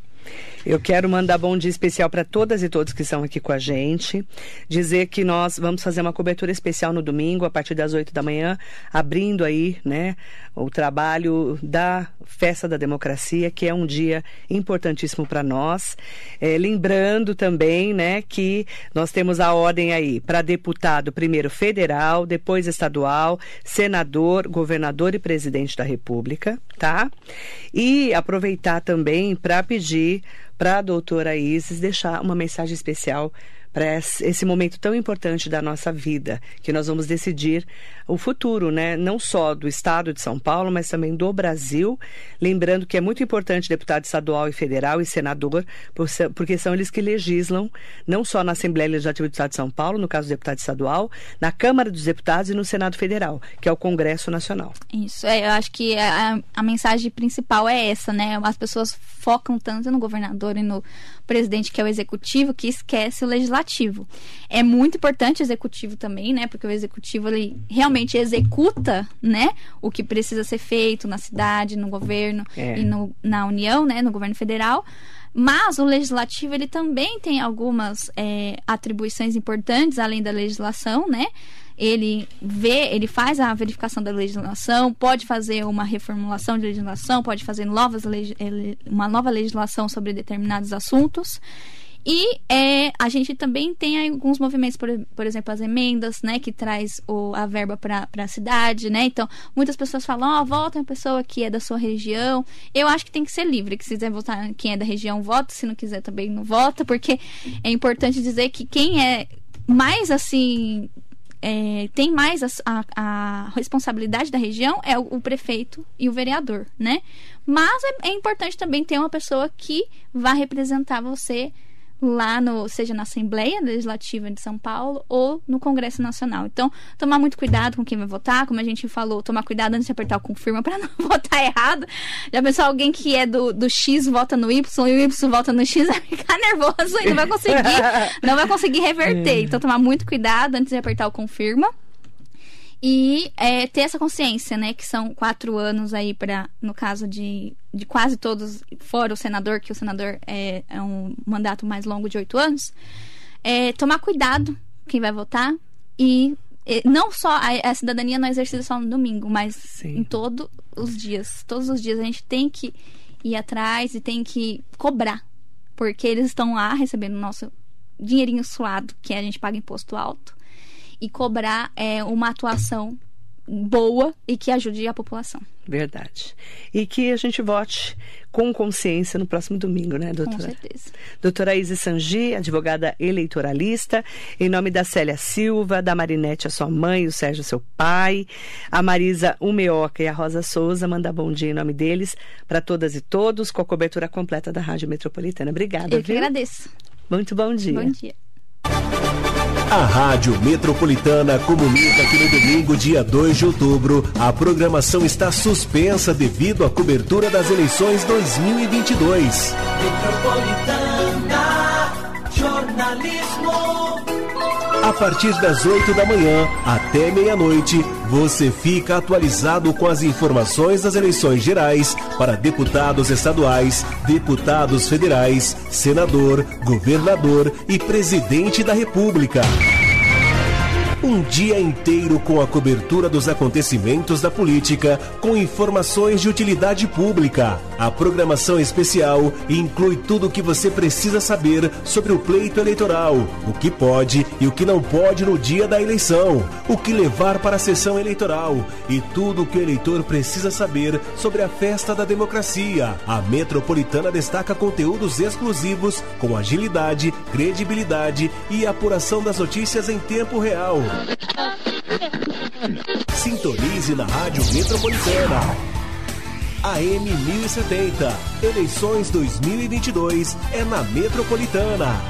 Speaker 4: Eu quero mandar bom dia especial para todas e todos que estão aqui com a gente. Dizer que nós vamos fazer uma cobertura especial no domingo, a partir das 8 da manhã, abrindo aí, né, o trabalho da Festa da Democracia, que é um dia importantíssimo para nós. É, lembrando também, né, que nós temos a ordem aí para deputado, primeiro federal, depois estadual, senador, governador e presidente da República, tá? E aproveitar também para pedir para a doutora Isis deixar uma mensagem especial para esse momento tão importante da nossa vida, que nós vamos decidir o futuro, né? Não só do estado de São Paulo, mas também do Brasil. Lembrando que é muito importante deputado estadual e federal e senador, porque são eles que legislam, não só na Assembleia Legislativa do Estado de São Paulo, no caso do deputado estadual, na Câmara dos Deputados e no Senado Federal, que é o Congresso Nacional.
Speaker 5: Isso, é, eu acho que a, a mensagem principal é essa, né? As pessoas focam tanto no governador e no presidente, que é o executivo, que esquece o legislativo. É muito importante o executivo também, né? Porque o executivo, ele realmente executa, né? O que precisa ser feito na cidade, no governo
Speaker 4: É.
Speaker 5: e no, na União, né? No governo federal. Mas o legislativo ele também tem algumas é, atribuições importantes além da legislação, né? Ele vê, ele faz a verificação da legislação, pode fazer uma reformulação de legislação, pode fazer novas uma nova legislação sobre determinados assuntos. E é, a gente também tem alguns movimentos, por, por exemplo, as emendas, né, que traz o, a verba para a cidade, né? Então, muitas pessoas falam, ó, vota uma pessoa que é da sua região. Eu acho que tem que ser livre, que se quiser votar quem é da região, vota, se não quiser também não vota, porque é importante dizer que quem é mais assim é, tem mais a, a- a responsabilidade da região é o, o prefeito e o vereador, né? Mas é, é importante também ter uma pessoa que vá representar você lá no, seja na Assembleia Legislativa de São Paulo ou no Congresso Nacional. Então, tomar muito cuidado com quem vai votar, como a gente falou, tomar cuidado antes de apertar o confirma para [laughs] não votar errado. Já pensou alguém que é do, do X vota no Y e o Y vota no X [laughs] vai ficar nervoso e não vai conseguir, não vai conseguir reverter. [laughs] Então, tomar muito cuidado antes de apertar o confirma. E é, ter essa consciência, né? Que são quatro anos aí para, no caso de, de quase todos, fora o senador, que o senador é, é um mandato mais longo de oito anos. É, tomar cuidado quem vai votar e não só a, a cidadania não é exercida só no domingo, mas
Speaker 4: Sim.
Speaker 5: em todos os dias. Todos os dias a gente tem que ir atrás e tem que cobrar porque eles estão lá recebendo nosso dinheirinho suado, que a gente paga imposto alto, e cobrar é, uma atuação boa e que ajude a população.
Speaker 4: Verdade. E que a gente vote com consciência no próximo domingo, né, doutora?
Speaker 5: Com certeza.
Speaker 4: Doutora Isis Sangi, advogada eleitoralista, em nome da Célia Silva, da Marinete, a sua mãe, o Sérgio, seu pai, a Marisa Umeoca e a Rosa Souza, manda bom dia em nome deles para todas e todos, com a cobertura completa da Rádio Metropolitana. Obrigada,
Speaker 5: Eu que
Speaker 4: viu?
Speaker 5: agradeço.
Speaker 4: Muito bom dia.
Speaker 5: Bom dia.
Speaker 2: A Rádio Metropolitana comunica que no domingo, dia 2 de outubro, a programação está suspensa devido à cobertura das eleições 2022.
Speaker 3: Metropolitana.
Speaker 2: A partir das 8 da manhã até meia-noite, você fica atualizado com as informações das eleições gerais para deputados estaduais, deputados federais, senador, governador e presidente da República. Um dia inteiro com a cobertura dos acontecimentos da política, com informações de utilidade pública. A programação especial inclui tudo o que você precisa saber sobre o pleito eleitoral, o que pode e o que não pode no dia da eleição, o que levar para a sessão eleitoral e tudo o que o eleitor precisa saber sobre a festa da democracia. A Metropolitana destaca conteúdos exclusivos com agilidade, credibilidade e apuração das notícias em tempo real. Sintonize na Rádio Metropolitana. AM 1070. Eleições 2022 é na Metropolitana.